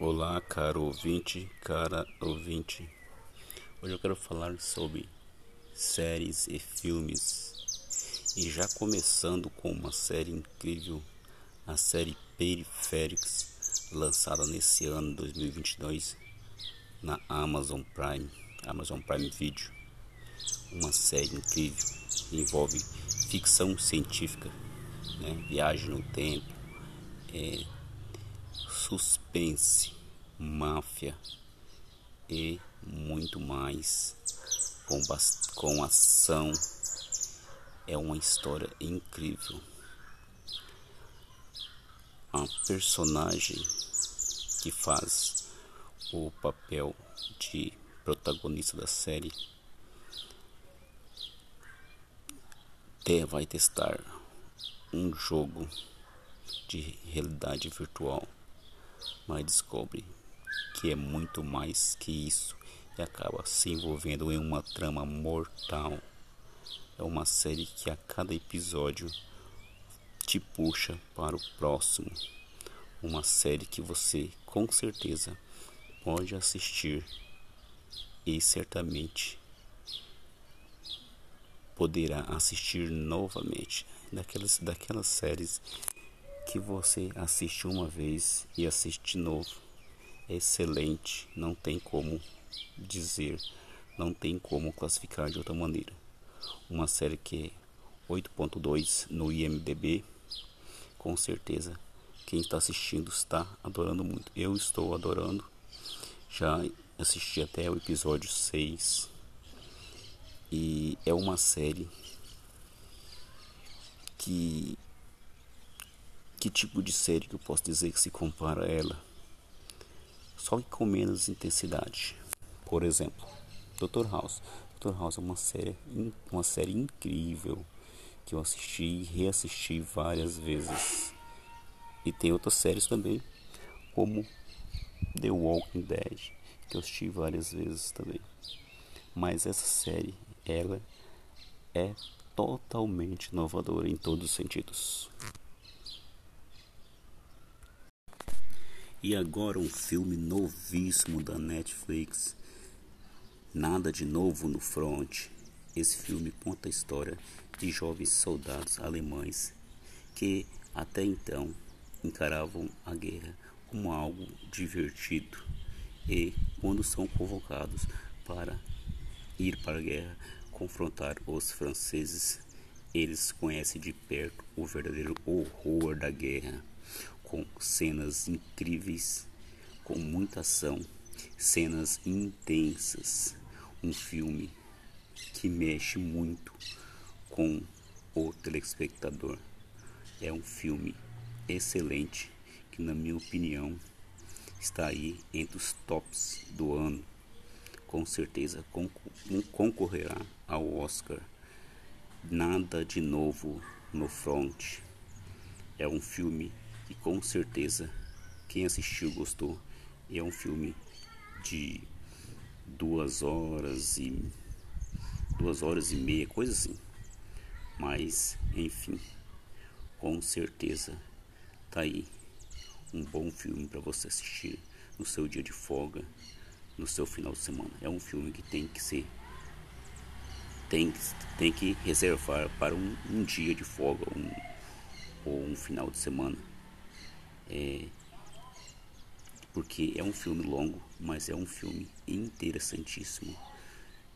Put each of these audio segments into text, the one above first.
Olá, caro ouvinte, cara ouvinte. Hoje eu quero falar sobre séries e filmes. E já começando com uma série incrível, a série Periféricos, lançada nesse ano 2022 na Amazon Prime, Amazon Prime Video. Uma série incrível, envolve ficção científica, né? viagem no tempo, é, suspense, máfia e muito mais com, com ação. É uma história incrível. A personagem que faz o papel de protagonista da série vai testar um jogo de realidade virtual mas descobre que é muito mais que isso e acaba se envolvendo em uma trama mortal. É uma série que a cada episódio te puxa para o próximo. Uma série que você com certeza pode assistir e certamente poderá assistir novamente daquelas daquelas séries que você assiste uma vez e assiste de novo. É excelente, não tem como dizer, não tem como classificar de outra maneira. Uma série que é 8.2 no IMDB, com certeza quem está assistindo está adorando muito. Eu estou adorando. Já assisti até o episódio 6. E é uma série que que tipo de série que eu posso dizer que se compara a ela? Só que com menos intensidade. Por exemplo, Dr. House. Dr. House é uma série, uma série incrível que eu assisti e reassisti várias vezes. E tem outras séries também, como The Walking Dead, que eu assisti várias vezes também. Mas essa série, ela é totalmente inovadora em todos os sentidos. E agora um filme novíssimo da Netflix. Nada de novo no front. Esse filme conta a história de jovens soldados alemães que até então encaravam a guerra como algo divertido e quando são convocados para ir para a guerra confrontar os franceses, eles conhecem de perto o verdadeiro horror da guerra com cenas incríveis, com muita ação, cenas intensas. Um filme que mexe muito com o telespectador. É um filme excelente que, na minha opinião, está aí entre os tops do ano. Com certeza concorrerá ao Oscar. Nada de novo no front. É um filme e com certeza quem assistiu gostou. é um filme de duas horas e duas horas e meia, coisa assim. Mas enfim, com certeza tá aí um bom filme para você assistir no seu dia de folga, no seu final de semana. É um filme que tem que ser tem, tem que reservar para um, um dia de folga um, ou um final de semana é, porque é um filme longo, mas é um filme interessantíssimo.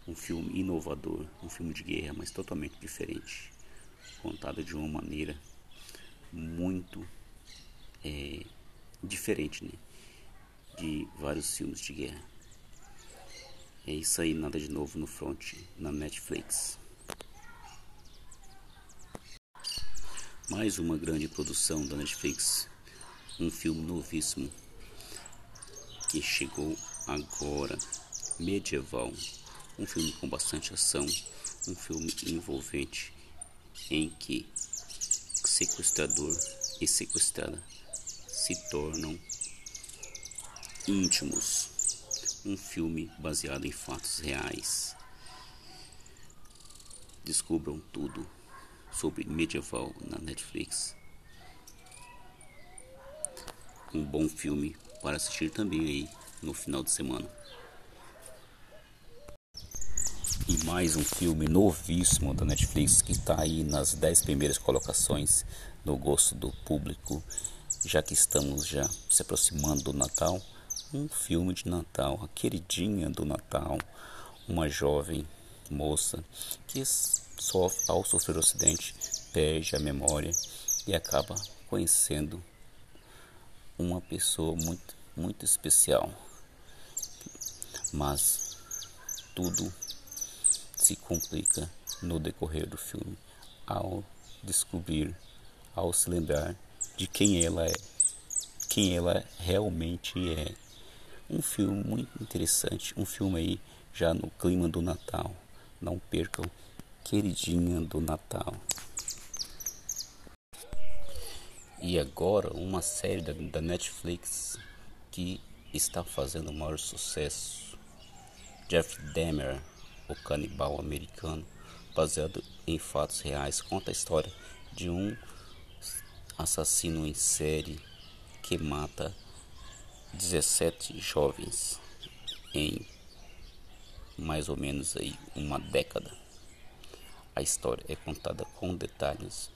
Um filme inovador, um filme de guerra, mas totalmente diferente. Contado de uma maneira muito é, diferente né? de vários filmes de guerra. É isso aí, nada de novo no front na Netflix. Mais uma grande produção da Netflix um filme novíssimo que chegou agora, medieval, um filme com bastante ação, um filme envolvente em que sequestrador e sequestrada se tornam íntimos. Um filme baseado em fatos reais. Descubram tudo sobre medieval na Netflix um bom filme para assistir também aí no final de semana. E mais um filme novíssimo da Netflix que está aí nas 10 primeiras colocações no gosto do público, já que estamos já se aproximando do Natal. Um filme de Natal, a queridinha do Natal, uma jovem moça que sofre, ao sofrer o acidente perde a memória e acaba conhecendo uma pessoa muito, muito especial. Mas tudo se complica no decorrer do filme ao descobrir, ao se lembrar de quem ela é, quem ela realmente é. Um filme muito interessante, um filme aí já no clima do Natal. Não percam, queridinha do Natal. E agora uma série da, da Netflix que está fazendo o maior sucesso. Jeff Dahmer o Canibal Americano, baseado em fatos reais, conta a história de um assassino em série que mata 17 jovens em mais ou menos aí uma década. A história é contada com detalhes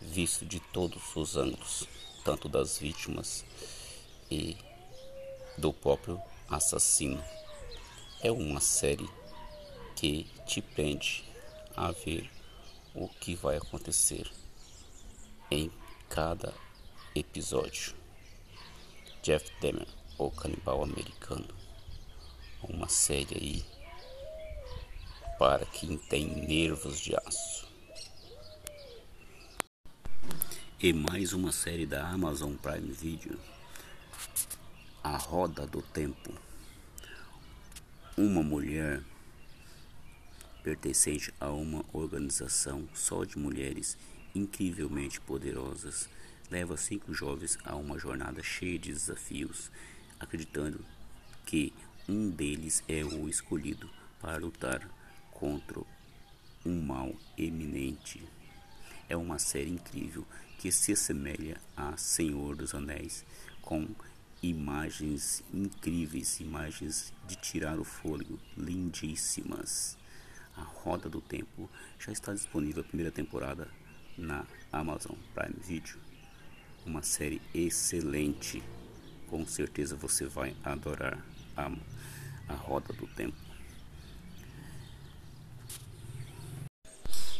visto de todos os ângulos, tanto das vítimas e do próprio assassino. É uma série que te prende a ver o que vai acontecer em cada episódio. Jeff Dahmer, o canibal americano, uma série aí para quem tem nervos de aço. E mais uma série da Amazon Prime Video, A Roda do Tempo. Uma mulher pertencente a uma organização só de mulheres incrivelmente poderosas, leva cinco jovens a uma jornada cheia de desafios, acreditando que um deles é o escolhido para lutar contra um mal eminente. É uma série incrível que se assemelha a Senhor dos Anéis, com imagens incríveis, imagens de tirar o fôlego, lindíssimas. A Roda do Tempo já está disponível a primeira temporada na Amazon Prime Video. Uma série excelente. Com certeza você vai adorar a, a Roda do Tempo.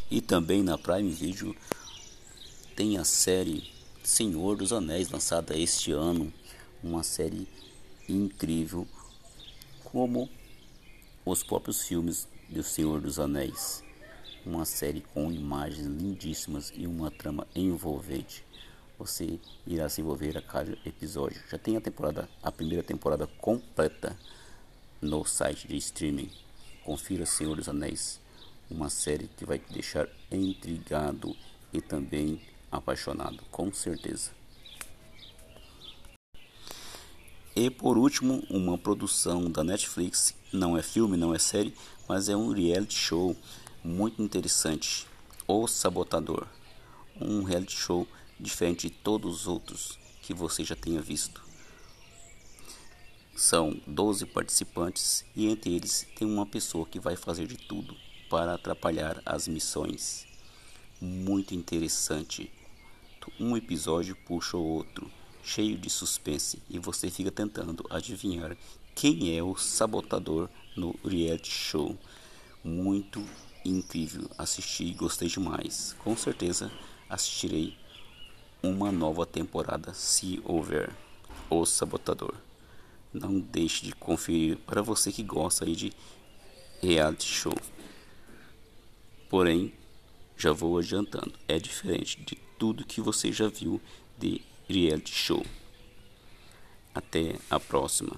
E também na Prime Video tem a série Senhor dos Anéis, lançada este ano. Uma série incrível, como os próprios filmes do Senhor dos Anéis. Uma série com imagens lindíssimas e uma trama envolvente. Você irá se envolver a cada episódio. Já tem a temporada, a primeira temporada completa no site de streaming. Confira Senhor dos Anéis, uma série que vai te deixar intrigado e também apaixonado, com certeza. E por último, uma produção da Netflix, não é filme, não é série, mas é um reality show muito interessante. O Sabotador, um reality show diferente de todos os outros que você já tenha visto. São 12 participantes e entre eles tem uma pessoa que vai fazer de tudo para atrapalhar as missões. Muito interessante. Um episódio puxa o outro cheio de suspense e você fica tentando adivinhar quem é o sabotador no reality show. Muito incrível, assisti e gostei demais. Com certeza assistirei uma nova temporada se houver o sabotador. Não deixe de conferir para você que gosta aí de reality show. Porém, já vou adiantando, é diferente de tudo que você já viu de reality show. Até a próxima.